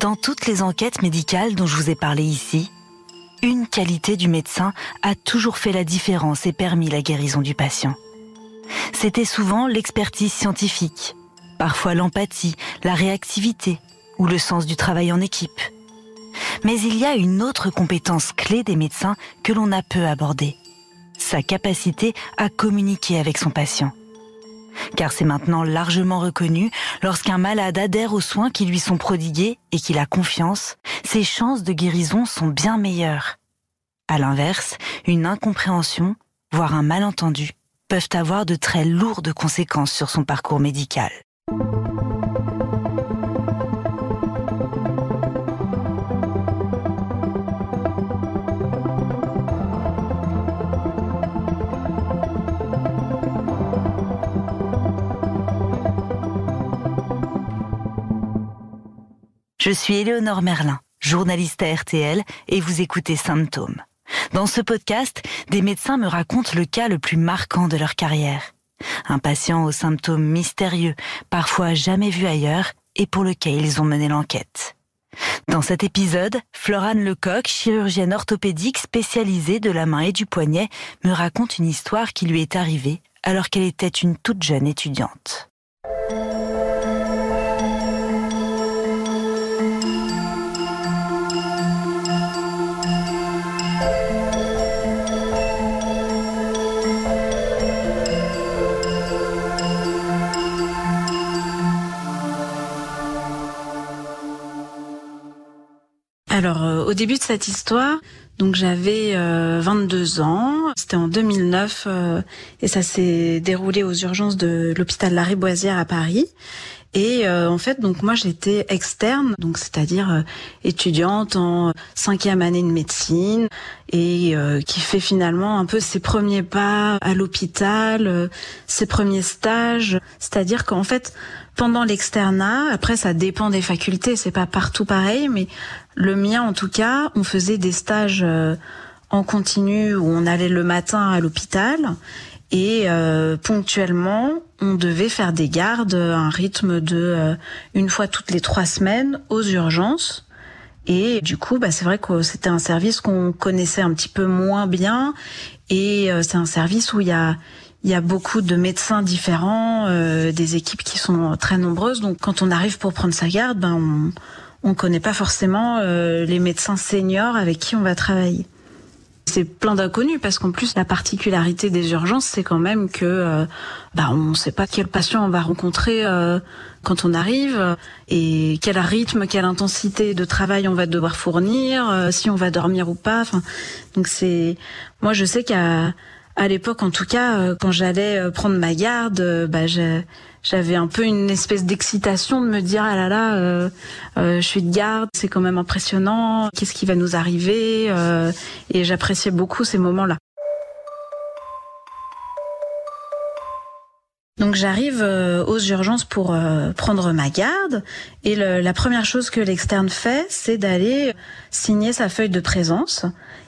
Dans toutes les enquêtes médicales dont je vous ai parlé ici, une qualité du médecin a toujours fait la différence et permis la guérison du patient. C'était souvent l'expertise scientifique, parfois l'empathie, la réactivité ou le sens du travail en équipe. Mais il y a une autre compétence clé des médecins que l'on a peu abordée, sa capacité à communiquer avec son patient. Car c'est maintenant largement reconnu, lorsqu'un malade adhère aux soins qui lui sont prodigués et qu'il a confiance, ses chances de guérison sont bien meilleures. À l'inverse, une incompréhension, voire un malentendu, peuvent avoir de très lourdes conséquences sur son parcours médical. Je suis Éléonore Merlin, journaliste à RTL, et vous écoutez Symptômes. Dans ce podcast, des médecins me racontent le cas le plus marquant de leur carrière. Un patient aux symptômes mystérieux, parfois jamais vu ailleurs, et pour lequel ils ont mené l'enquête. Dans cet épisode, Florane Lecoq, chirurgienne orthopédique spécialisée de la main et du poignet, me raconte une histoire qui lui est arrivée alors qu'elle était une toute jeune étudiante. Au début de cette histoire, donc j'avais 22 euh, ans, c'était en 2009 euh, et ça s'est déroulé aux urgences de l'hôpital Lariboisière à Paris. Et en fait, donc moi j'étais externe, donc c'est-à-dire étudiante en cinquième année de médecine et qui fait finalement un peu ses premiers pas à l'hôpital, ses premiers stages. C'est-à-dire qu'en fait, pendant l'externat, après ça dépend des facultés, c'est pas partout pareil, mais le mien, en tout cas, on faisait des stages euh, en continu où on allait le matin à l'hôpital et euh, ponctuellement, on devait faire des gardes à un rythme de euh, une fois toutes les trois semaines aux urgences. Et du coup, bah, c'est vrai que c'était un service qu'on connaissait un petit peu moins bien. Et c'est un service où il y a, il y a beaucoup de médecins différents, des équipes qui sont très nombreuses. Donc quand on arrive pour prendre sa garde, ben on, on connaît pas forcément euh, les médecins seniors avec qui on va travailler. C'est plein d'inconnus parce qu'en plus la particularité des urgences c'est quand même que euh, bah, on ne sait pas quel patient on va rencontrer euh, quand on arrive et quel rythme, quelle intensité de travail on va devoir fournir, si on va dormir ou pas. Enfin, donc c'est moi je sais qu'à à l'époque en tout cas quand j'allais prendre ma garde, bah, j'avais un peu une espèce d'excitation de me dire ah là là euh, euh, je suis de garde c'est quand même impressionnant qu'est-ce qui va nous arriver euh, et j'appréciais beaucoup ces moments-là j'arrive aux urgences pour prendre ma garde et la première chose que l'externe fait, c'est d'aller signer sa feuille de présence.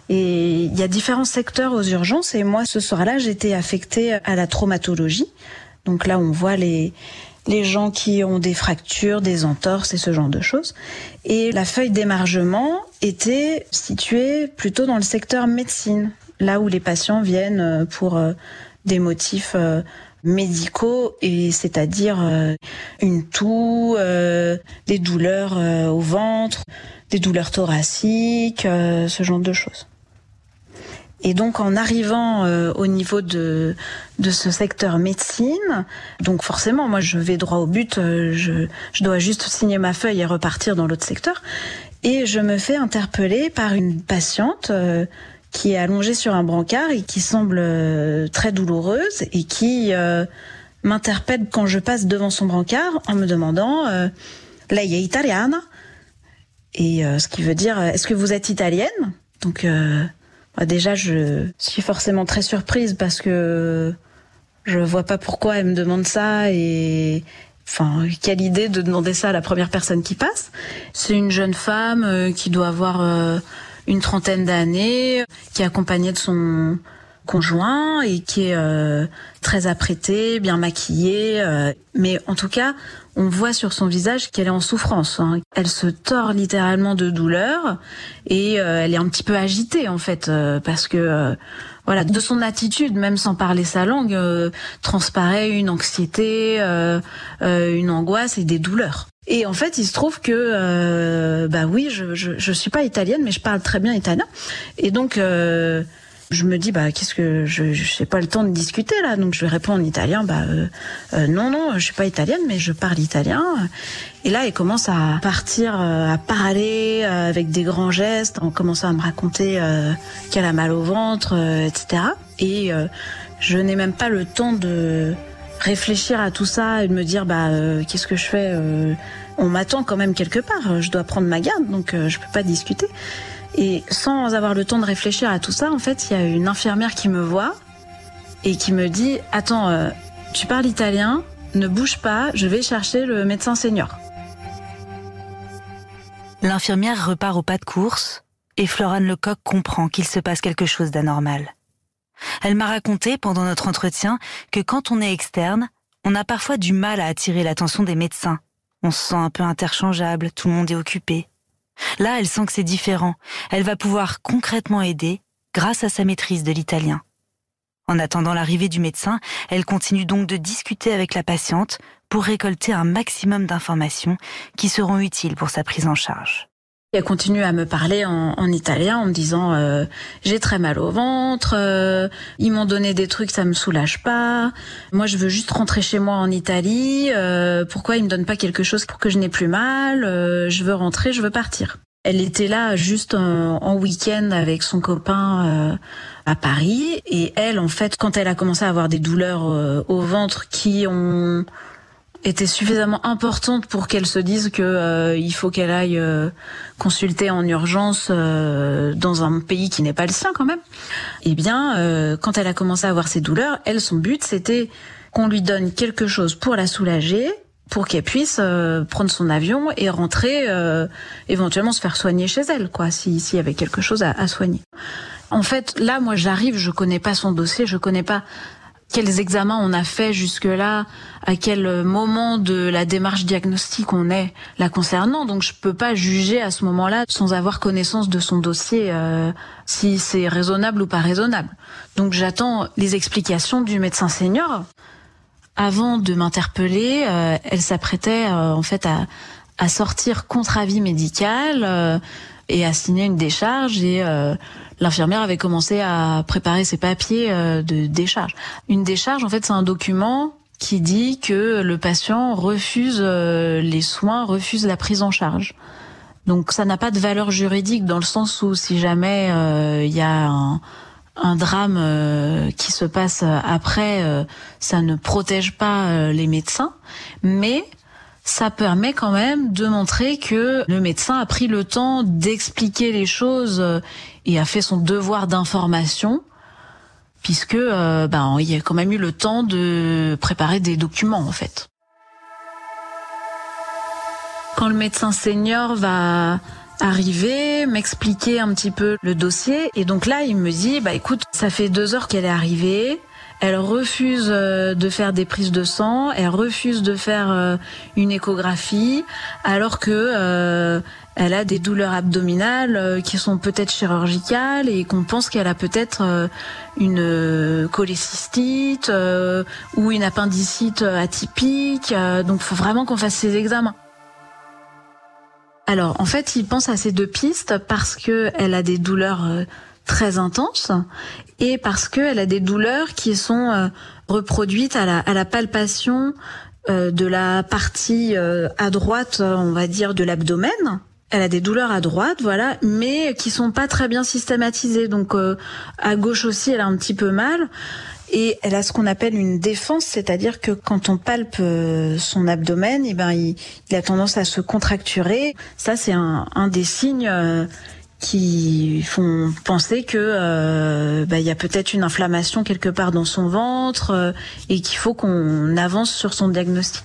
Et il y a différents secteurs aux urgences et moi ce soir-là j'étais affectée à la traumatologie. Donc là, on voit les, les gens qui ont des fractures, des entorses et ce genre de choses. Et la feuille d'émargement était située plutôt dans le secteur médecine, là où les patients viennent euh, pour euh, des motifs euh, médicaux et c'est-à-dire une toux, des douleurs au ventre, des douleurs thoraciques, ce genre de choses. Et donc en arrivant euh, au niveau de, de ce secteur médecine, donc forcément moi je vais droit au but, euh, je, je dois juste signer ma feuille et repartir dans l'autre secteur. Et je me fais interpeller par une patiente euh, qui est allongée sur un brancard et qui semble très douloureuse et qui m'interpelle quand je passe devant son brancard en me demandant Lei è italiana? Et ce qui veut dire Est-ce que vous êtes italienne? Donc bah, déjà, je suis forcément très surprise parce que je vois pas pourquoi elle me demande ça et enfin quelle idée de demander ça à la première personne qui passe. C'est une jeune femme euh, qui doit avoir euh, une trentaine d'années, qui est accompagnée de son conjoint et qui est euh, très apprêtée, bien maquillée. euh, mais en tout cas, on voit sur son visage qu'elle est en souffrance. hein. Elle se tord littéralement de douleur et euh, elle est un petit peu agitée en fait parce que voilà de son attitude, même sans parler sa langue, transparaît une anxiété, une angoisse et des douleurs. Et en fait, il se trouve que euh, bah oui, je, je suis pas italienne, mais je parle très bien italien. Et donc je me dis bah qu'est-ce que je n'ai pas le temps de discuter là, donc je réponds en italien bah euh, euh, non non, je suis pas italienne, mais je parle italien. Et là, elle commence à partir euh, à parler euh, avec des grands gestes, en commençant à me raconter qu'elle a mal au ventre, etc. Et je n'ai même pas le temps de réfléchir à tout ça et de me dire bah euh, qu'est-ce que je fais euh, on m'attend quand même quelque part je dois prendre ma garde donc euh, je peux pas discuter et sans avoir le temps de réfléchir à tout ça en fait il y a une infirmière qui me voit et qui me dit attends euh, tu parles italien ne bouge pas je vais chercher le médecin senior L'infirmière repart au pas de course et Florane Lecoq comprend qu'il se passe quelque chose d'anormal. Elle m'a raconté pendant notre entretien que quand on est externe, on a parfois du mal à attirer l'attention des médecins. On se sent un peu interchangeable, tout le monde est occupé. Là, elle sent que c'est différent. Elle va pouvoir concrètement aider grâce à sa maîtrise de l'italien. En attendant l'arrivée du médecin, elle continue donc de discuter avec la patiente pour récolter un maximum d'informations qui seront utiles pour sa prise en charge. Elle continue à me parler en, en italien en me disant euh, j'ai très mal au ventre, euh, ils m'ont donné des trucs, ça me soulage pas. Moi, je veux juste rentrer chez moi en Italie. euh, pourquoi ils me donnent pas quelque chose pour que je n'ai plus mal Euh, Je veux rentrer, je veux partir. Elle était là juste en, en week-end avec son copain euh, à Paris et elle, en fait, quand elle a commencé à avoir des douleurs euh, au ventre qui ont était suffisamment importante pour qu'elle se dise que euh, il faut qu'elle aille euh, consulter en urgence euh, dans un pays qui n'est pas le sien quand même. Eh bien, euh, quand elle a commencé à avoir ces douleurs, elle son but c'était qu'on lui donne quelque chose pour la soulager, pour qu'elle puisse euh, prendre son avion et rentrer, euh, éventuellement se faire soigner chez elle, quoi, si- s'il y avait quelque chose à, à soigner. En fait, là, moi, j'arrive, je connais pas son dossier, je connais pas quels examens on a fait jusque-là, à quel moment de la démarche diagnostique on est la concernant. Donc je peux pas juger à ce moment-là sans avoir connaissance de son dossier euh, si c'est raisonnable ou pas raisonnable. Donc j'attends les explications du médecin senior. Avant de m'interpeller, euh, elle s'apprêtait euh, en fait à, à sortir contre avis médical euh, et à signer une décharge et euh, l'infirmière avait commencé à préparer ses papiers euh, de décharge. Une décharge, en fait, c'est un document qui dit que le patient refuse euh, les soins, refuse la prise en charge. Donc ça n'a pas de valeur juridique dans le sens où si jamais euh, il y a un, drame qui se passe après, ça ne protège pas les médecins, mais ça permet quand même de montrer que le médecin a pris le temps d'expliquer les choses euh, et a fait son devoir d'information, puisque euh, ben il y a quand même eu le temps de préparer des documents en fait. Quand le médecin senior va arriver, m'expliquer un petit peu le dossier, et donc là il me dit bah écoute, ça fait deux heures qu'elle est arrivée. Elle refuse euh, de faire des prises de sang, elle refuse de faire euh, une échographie, alors que euh, elle a des douleurs abdominales qui sont peut-être chirurgicales et qu'on pense qu'elle a peut-être une cholécystite ou une appendicite atypique. donc, faut vraiment qu'on fasse ces examens. Alors, en fait, il pense à ces deux pistes parce que elle a des douleurs très intenses et parce qu'elle a des douleurs qui sont euh, reproduites à la, à la palpation euh, de la partie euh, à droite, on va dire, de l'abdomen. Elle a des douleurs à droite, voilà, mais qui sont pas très bien systématisées. Donc à gauche aussi, elle a un petit peu mal. Et elle a ce qu'on appelle une défense, c'est-à-dire que quand on palpe son abdomen, eh ben il, il a tendance à se contracturer. Ça, c'est un, un des signes qui font penser que euh, bah, y a peut-être une inflammation quelque part dans son ventre euh, et qu'il faut qu'on avance sur son diagnostic.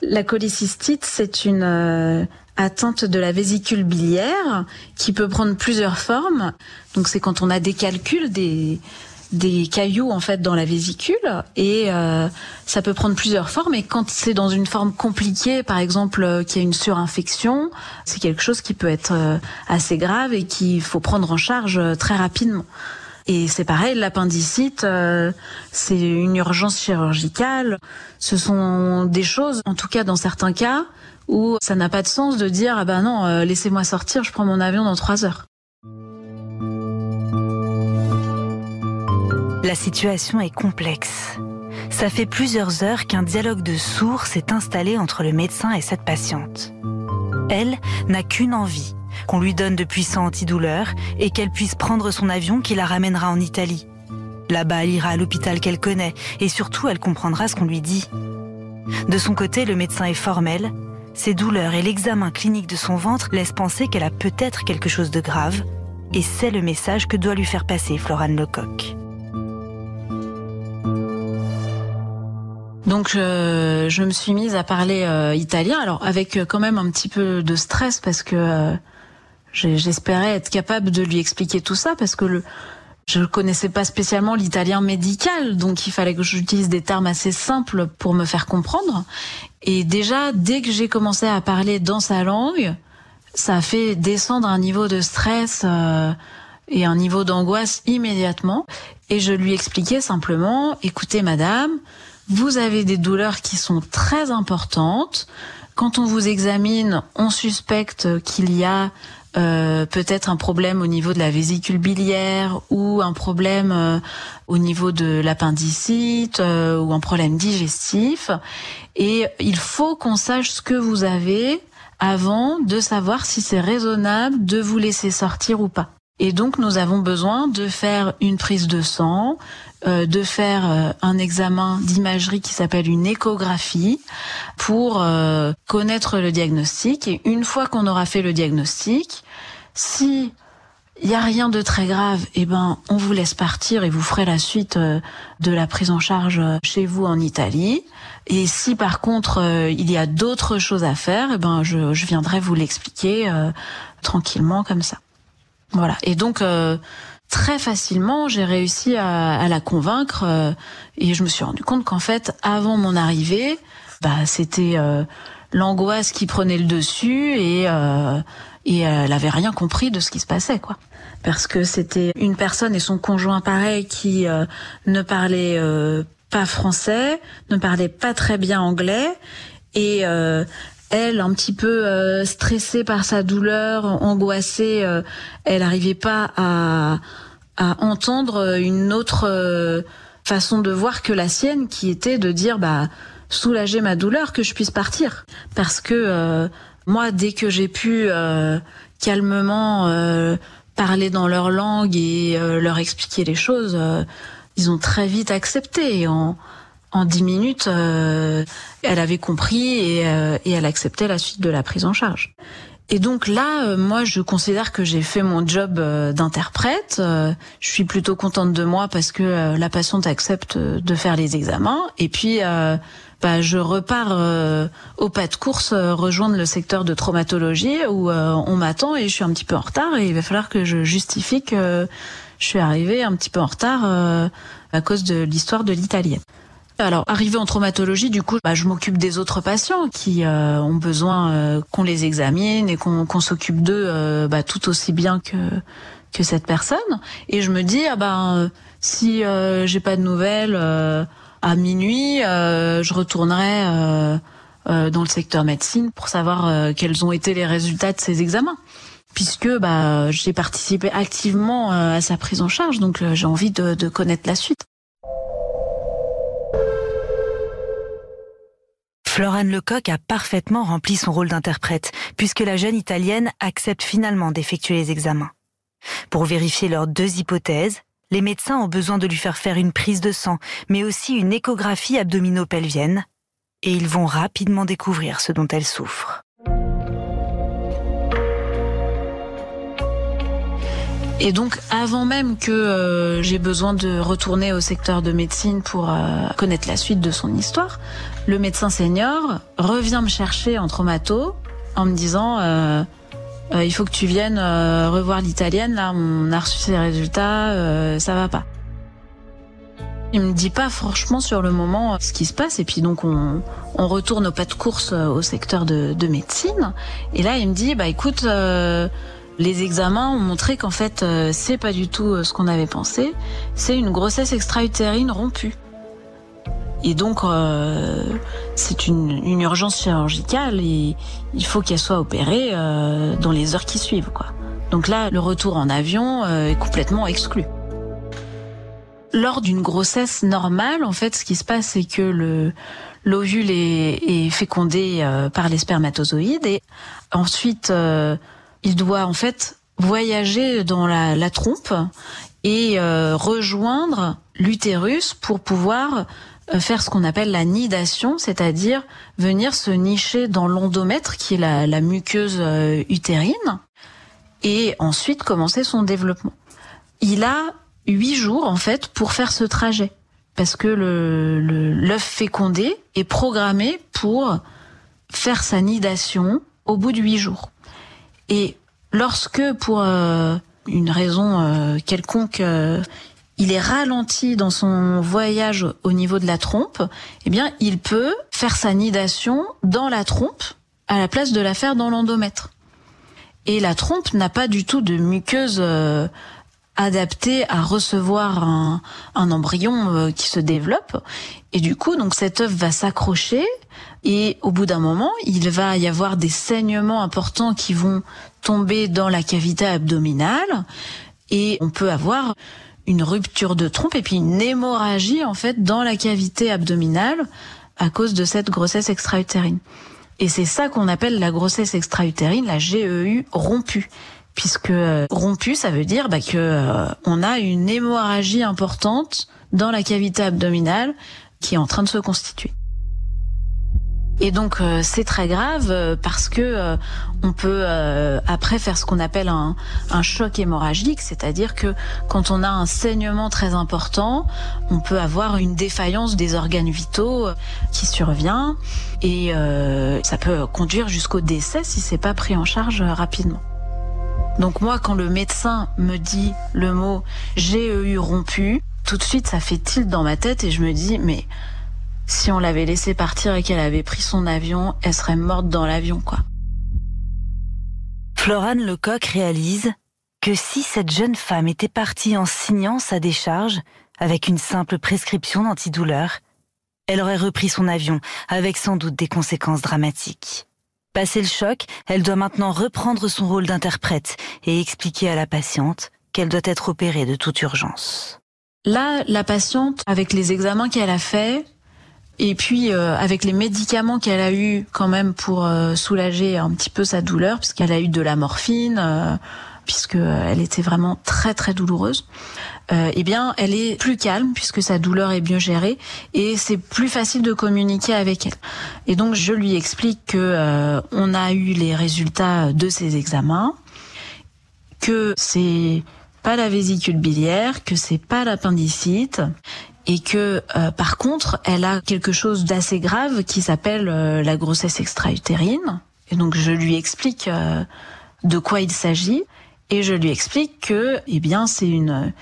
La cholécystite, c'est une euh, atteinte de la vésicule biliaire qui peut prendre plusieurs formes. Donc c'est quand on a des calculs, des des cailloux en fait dans la vésicule et euh, ça peut prendre plusieurs formes et quand c'est dans une forme compliquée par exemple euh, qu'il y a une surinfection c'est quelque chose qui peut être euh, assez grave et qu'il faut prendre en charge très rapidement et c'est pareil, l'appendicite, c'est une urgence chirurgicale. Ce sont des choses, en tout cas dans certains cas, où ça n'a pas de sens de dire ah ben non, laissez-moi sortir, je prends mon avion dans trois heures. La situation est complexe. Ça fait plusieurs heures qu'un dialogue de sourds s'est installé entre le médecin et cette patiente. Elle n'a qu'une envie, qu'on lui donne de puissants antidouleurs et qu'elle puisse prendre son avion qui la ramènera en Italie. Là-bas, elle ira à l'hôpital qu'elle connaît et surtout elle comprendra ce qu'on lui dit. De son côté, le médecin est formel. Ses douleurs et l'examen clinique de son ventre laissent penser qu'elle a peut-être quelque chose de grave. Et c'est le message que doit lui faire passer Florane Lecoq. Donc je, me suis mise à parler euh, italien, alors avec euh, quand même un petit peu de stress parce que euh, j'espérais être capable de lui expliquer tout ça parce que le je connaissais pas spécialement l'italien médical, donc il fallait que j'utilise des termes assez simples pour me faire comprendre. Et déjà, dès que j'ai commencé à parler dans sa langue, ça a fait descendre un niveau de stress et un niveau d'angoisse immédiatement. Et je lui expliquais simplement, écoutez madame, vous avez des douleurs qui sont très importantes. Quand on vous examine, on suspecte qu'il y a euh, peut-être un problème au niveau de la vésicule biliaire ou un problème euh, au niveau de l'appendicite euh, ou un problème digestif. Et il faut qu'on sache ce que vous avez avant de savoir si c'est raisonnable de vous laisser sortir ou pas. Et donc nous avons besoin de faire une prise de sang, de faire euh, un examen d'imagerie qui s'appelle une échographie pour euh, connaître le diagnostic. Et une fois qu'on aura fait le diagnostic, si il y a rien de très grave, eh ben on vous laisse partir et vous ferez la suite de la prise en charge chez vous en Italie. Et si par contre il y a d'autres choses à faire, eh ben je, je viendrai vous l'expliquer tranquillement comme ça. Voilà. Et donc très facilement, j'ai réussi à, la convaincre euh, et je me suis rendu compte qu'en fait, avant mon arrivée, bah c'était euh, l'angoisse qui prenait le dessus et euh, et elle avait rien compris de ce qui se passait quoi. Parce que c'était une personne et son conjoint pareil qui ne parlait pas français, ne parlait pas très bien anglais et elle, un petit peu stressée par sa douleur, angoissée, elle n'arrivait pas à, à entendre une autre euh, façon de voir que la sienne, qui était de dire bah soulager ma douleur, que je puisse partir, parce que euh, moi, dès que j'ai pu euh, calmement parler dans leur langue et leur expliquer les choses, ils ont très vite accepté. en en dix minutes, elle avait compris et, et elle acceptait la suite de la prise en charge. Et donc là, euh, moi, je considère que j'ai fait mon job euh, d'interprète. Euh, je suis plutôt contente de moi parce que la patiente accepte de faire les examens. Et puis, bah, je repars au pas de course rejoindre le secteur de traumatologie où on m'attend et je suis un petit peu en retard et il va falloir que je justifie que je suis arrivée un petit peu en retard à cause de l'histoire de l'italienne. Alors, arrivé en traumatologie, du coup, bah, je m'occupe des autres patients qui euh, ont besoin euh, qu'on les examine et qu'on s'occupe d'eux euh, bah, tout aussi bien que que cette personne. Et je me dis, ah ben, si j'ai pas de nouvelles à minuit, je retournerai dans le secteur médecine pour savoir quels ont été les résultats de ces examens puisque bah, j'ai participé activement à sa prise en charge, donc j'ai envie de, de connaître la suite. Florane Lecoq a parfaitement rempli son rôle d'interprète, puisque la jeune Italienne accepte finalement d'effectuer les examens. Pour vérifier leurs deux hypothèses, les médecins ont besoin de lui faire faire une prise de sang, mais aussi une échographie abdominopelvienne, et ils vont rapidement découvrir ce dont elle souffre. Et donc, avant même que euh, j'ai besoin de retourner au secteur de médecine pour euh, connaître la suite de son histoire, le médecin senior revient me chercher en traumato en me disant euh, il faut que tu viennes revoir l'italienne. Là, on a reçu ses résultats, ça va pas. Il me dit pas franchement sur le moment ce qui se passe et puis donc on, retourne au pas de course au secteur de, de médecine et là il me dit bah écoute euh, les examens ont montré qu'en fait euh, c'est pas du tout euh, ce qu'on avait pensé c'est une grossesse extra-utérine rompue et donc euh, c'est une, une, urgence chirurgicale et il faut qu'elle soit opérée euh, dans les heures qui suivent quoi. Donc là le retour en avion euh, est complètement exclu. Lors d'une grossesse normale, en fait, ce qui se passe, c'est que le l'ovule est, est, fécondé euh, par les spermatozoïdes et ensuite euh, il doit en fait voyager dans la, la trompe et euh, rejoindre l'utérus pour pouvoir faire ce qu'on appelle la nidation, c'est-à-dire venir se nicher dans l'endomètre qui est la, muqueuse euh, utérine et ensuite commencer son développement. Il a huit jours en fait pour faire ce trajet parce que le l'œuf fécondé est programmé pour faire sa nidation au bout de huit jours. Et lorsque pour euh, une raison euh, quelconque euh, il est ralenti dans son voyage au niveau de la trompe, eh bien il peut faire sa nidation dans la trompe à la place de la faire dans l'endomètre. Et la trompe n'a pas du tout de muqueuse adapté à recevoir un, un embryon euh, qui se développe. Et du coup, donc cet œuf va s'accrocher et au bout d'un moment, il va y avoir des saignements importants qui vont tomber dans la cavité abdominale et on peut avoir une rupture de trompe et puis une hémorragie en fait dans la cavité abdominale à cause de cette grossesse extra-utérine. Et c'est ça qu'on appelle la grossesse extra-utérine, la GEU rompue puisque rompu, ça veut dire bah, que euh, on a une hémorragie importante dans la cavité abdominale qui est en train de se constituer. Et donc euh, c'est très grave euh, parce que euh, on peut euh, après faire ce qu'on appelle un, un choc hémorragique, c'est-à-dire que quand on a un saignement très important, on peut avoir une défaillance des organes vitaux qui survient et ça peut conduire jusqu'au décès si c'est pas pris en charge rapidement. Donc moi, quand le médecin me dit le mot GEU rompu, tout de suite, ça fait tilt dans ma tête et je me dis, mais si on l'avait laissé partir et qu'elle avait pris son avion, elle serait morte dans l'avion, quoi. Florane Lecoq réalise que si cette jeune femme était partie en signant sa décharge avec une simple prescription d'antidouleur, elle aurait repris son avion avec sans doute des conséquences dramatiques. Passé le choc, elle doit maintenant reprendre son rôle d'interprète et expliquer à la patiente qu'elle doit être opérée de toute urgence. Là, la patiente, avec les examens qu'elle a faits, et puis euh, avec les médicaments qu'elle a eu quand même pour euh, soulager un petit peu sa douleur, puisqu'elle a eu de la morphine, euh, puisque elle était vraiment très très douloureuse. Euh, eh bien, elle est plus calme puisque sa douleur est mieux gérée et c'est plus facile de communiquer avec elle. Et donc, je lui explique que euh, on a eu les résultats de ses examens, que c'est pas la vésicule biliaire, que c'est pas l'appendicite et que euh, par contre, elle a quelque chose d'assez grave qui s'appelle euh, la grossesse extra-utérine. Et donc, je lui explique euh, de quoi il s'agit et je lui explique que, eh bien, c'est une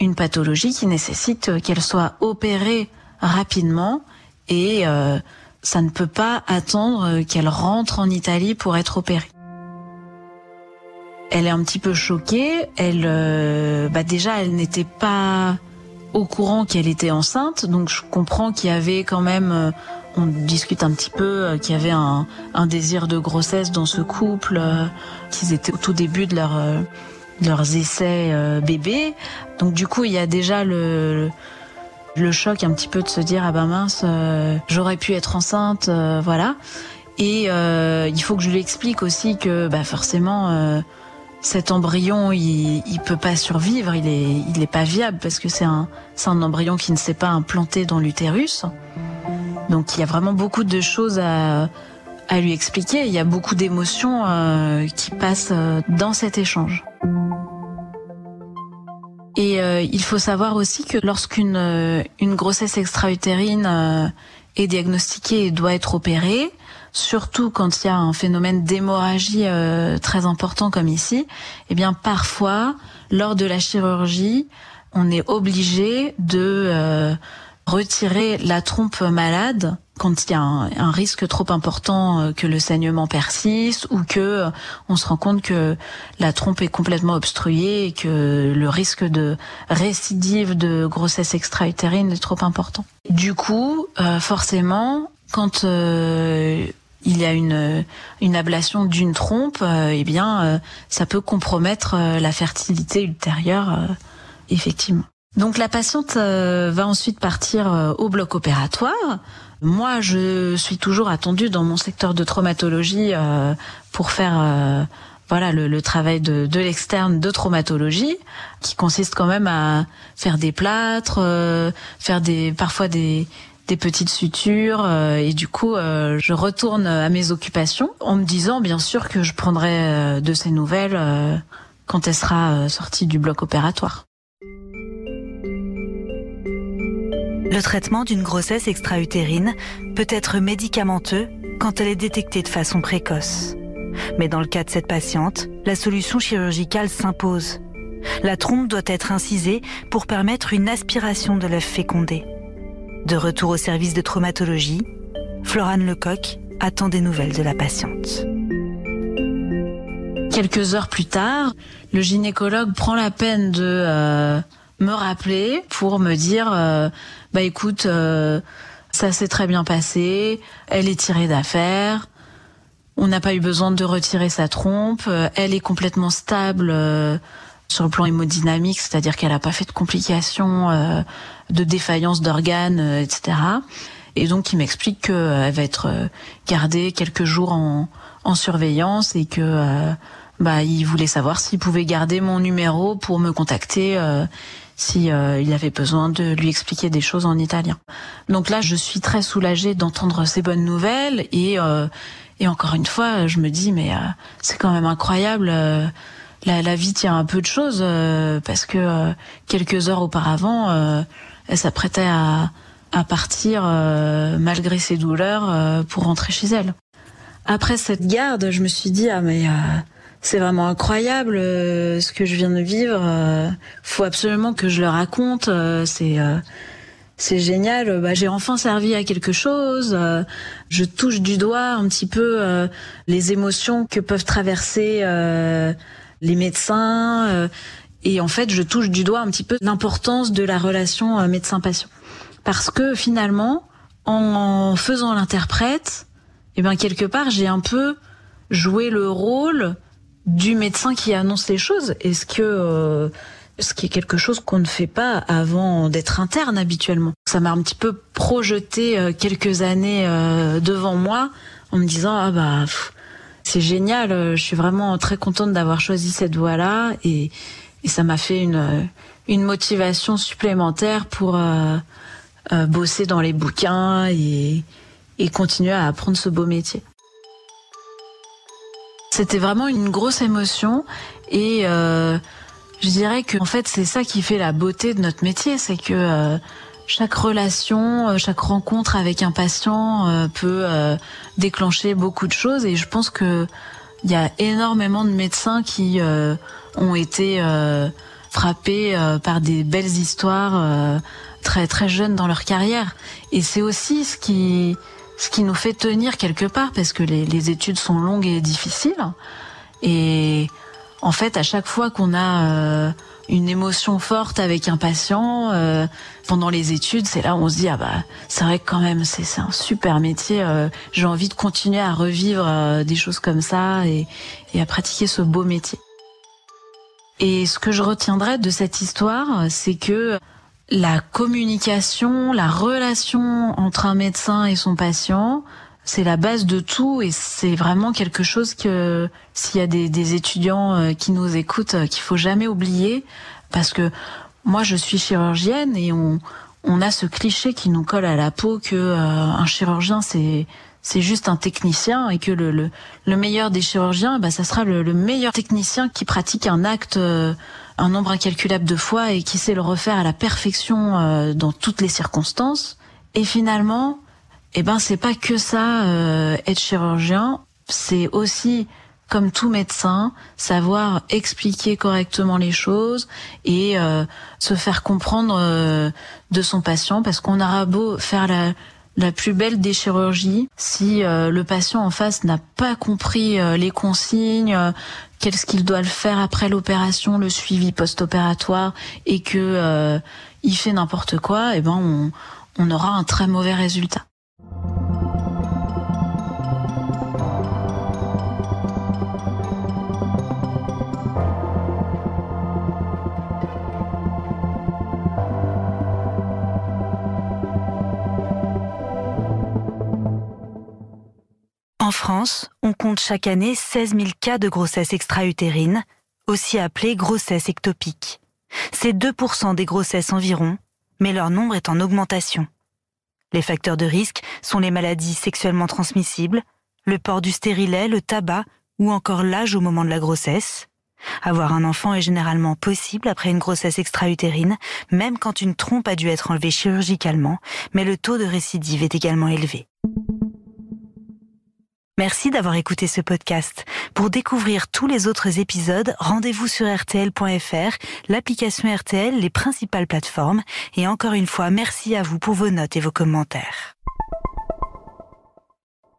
une pathologie qui nécessite qu'elle soit opérée rapidement et euh, ça ne peut pas attendre qu'elle rentre en Italie pour être opérée. Elle est un petit peu choquée. Elle, euh, bah déjà, elle n'était pas au courant qu'elle était enceinte, donc je comprends qu'il y avait quand même, euh, on discute un petit peu, euh, qu'il y avait un, un, désir de grossesse dans ce couple, euh, qu'ils étaient au tout début de leur leurs essais euh, bébés. Donc du coup, il y a déjà le, le choc un petit peu de se dire ah ben mince, euh, j'aurais pu être enceinte, euh, voilà. Et il faut que je lui explique aussi que bah, forcément cet embryon il, il peut pas survivre, il est il est pas viable parce que c'est un c'est un embryon qui ne s'est pas implanté dans l'utérus. Donc il y a vraiment beaucoup de choses à à lui expliquer. Il y a beaucoup d'émotions euh, qui passent dans cet échange. Et euh, il faut savoir aussi que lorsqu'une euh, une grossesse extra-utérine euh, est diagnostiquée et doit être opérée, surtout quand il y a un phénomène d'hémorragie euh, très important comme ici, eh bien parfois lors de la chirurgie, on est obligé de retirer la trompe malade quand il y a un, risque trop important euh, que le saignement persiste ou que euh, on se rend compte que la trompe est complètement obstruée et que le risque de récidive de grossesse extra-utérine est trop important. Du coup, euh, forcément, quand il y a une, une ablation d'une trompe, eh bien, ça peut compromettre la fertilité ultérieure, effectivement. Donc la patiente va ensuite partir au bloc opératoire moi, je suis toujours attendue dans mon secteur de traumatologie euh, pour faire euh, voilà le, travail de, de l'externe de traumatologie, qui consiste quand même à faire des plâtres, euh, faire des parfois des des petites sutures et du coup je retourne à mes occupations en me disant bien sûr que je prendrai de ces nouvelles quand elle sera sortie du bloc opératoire. Le traitement d'une grossesse extra-utérine peut être médicamenteux quand elle est détectée de façon précoce. Mais dans le cas de cette patiente, la solution chirurgicale s'impose. La trompe doit être incisée pour permettre une aspiration de l'œuf fécondé. De retour au service de traumatologie, Florane Lecoq attend des nouvelles de la patiente. Quelques heures plus tard, le gynécologue prend la peine de euh, me rappeler pour me dire euh, bah écoute, euh, ça s'est très bien passé, elle est tirée d'affaire, on n'a pas eu besoin de retirer sa trompe, elle est complètement stable sur le plan hémodynamique, c'est-à-dire qu'elle n'a pas fait de complications, de défaillance d'organes, etc. Et donc il m'explique qu'elle va être gardée quelques jours en, en surveillance et que bah il voulait savoir s'il pouvait garder mon numéro pour me contacter si euh, il avait besoin de lui expliquer des choses en italien. Donc là, je suis très soulagée d'entendre ces bonnes nouvelles et euh, et encore une fois, je me dis mais euh, c'est quand même incroyable. La, la, vie tient un peu de choses parce que quelques heures auparavant, elle s'apprêtait à, à partir malgré ses douleurs pour rentrer chez elle. Après cette garde, je me suis dit ah mais c'est vraiment incroyable euh, ce que je viens de vivre. Euh, faut absolument que je le raconte. Euh, c'est c'est génial. Bah, j'ai enfin servi à quelque chose. je touche du doigt un petit peu les émotions que peuvent traverser les médecins. et en fait, je touche du doigt un petit peu l'importance de la relation médecin-patient. Parce que finalement, en faisant l'interprète, eh ben quelque part, j'ai un peu joué le rôle du médecin qui annonce les choses Est-ce que euh, ce qui est quelque chose qu'on ne fait pas avant d'être interne habituellement? Ça m'a un petit peu projeté euh, quelques années euh, devant moi en me disant ah bah c'est génial, je suis vraiment très contente d'avoir choisi cette voie-là et, ça m'a fait une une motivation supplémentaire pour bosser dans les bouquins et, continuer à apprendre ce beau métier. C'était vraiment une grosse émotion et euh, je dirais que en fait c'est ça qui fait la beauté de notre métier, c'est que euh, chaque relation, euh, chaque rencontre avec un patient peut déclencher beaucoup de choses et je pense que il y a énormément de médecins qui ont été frappés par des belles histoires très très jeunes dans leur carrière et c'est aussi ce qui ce qui nous fait tenir quelque part parce que les, les études sont longues et difficiles. Et en fait, à chaque fois qu'on a euh, une émotion forte avec un patient euh, pendant les études, c'est là où on se dit ah bah c'est vrai que quand même c'est un super métier. Euh, J'ai envie de continuer à revivre euh, des choses comme ça et, et à pratiquer ce beau métier. Et ce que je retiendrai de cette histoire, c'est que la communication, la relation entre un médecin et son patient, c'est la base de tout et c'est vraiment quelque chose que s'il y a des, étudiants euh, qui nous écoutent, euh, qu'il faut jamais oublier parce que moi je suis chirurgienne et on, a ce cliché qui nous colle à la peau que euh, un chirurgien c'est c'est juste un technicien et que le, le, meilleur des chirurgiens, bah, ça sera le, meilleur technicien qui pratique un acte un nombre incalculable de fois et qui sait le refaire à la perfection dans toutes les circonstances. Et finalement, eh ben c'est pas que ça euh, être chirurgien, c'est aussi comme tout médecin, savoir expliquer correctement les choses et euh, se faire comprendre euh, de son patient, parce qu'on aura beau faire la, la plus belle des chirurgies, si euh, le patient en face n'a pas compris les consignes, qu'est-ce qu'il doit le faire après l'opération, le suivi post-opératoire, et que il fait n'importe quoi, eh ben on, on aura un très mauvais résultat. France, on compte chaque année 16 000 cas de grossesse extra-utérine, aussi appelée grossesse ectopique. C'est 2% des grossesses environ, mais leur nombre est en augmentation. Les facteurs de risque sont les maladies sexuellement transmissibles, le port du stérilet, le tabac ou encore l'âge au moment de la grossesse. Avoir un enfant est généralement possible après une grossesse extra-utérine, même quand une trompe a dû être enlevée chirurgicalement, mais le taux de récidive est également élevé. Merci d'avoir écouté ce podcast. Pour découvrir tous les autres épisodes, rendez-vous sur rtl.fr, l'application RTL, les principales plateformes. Et encore une fois, merci à vous pour vos notes et vos commentaires.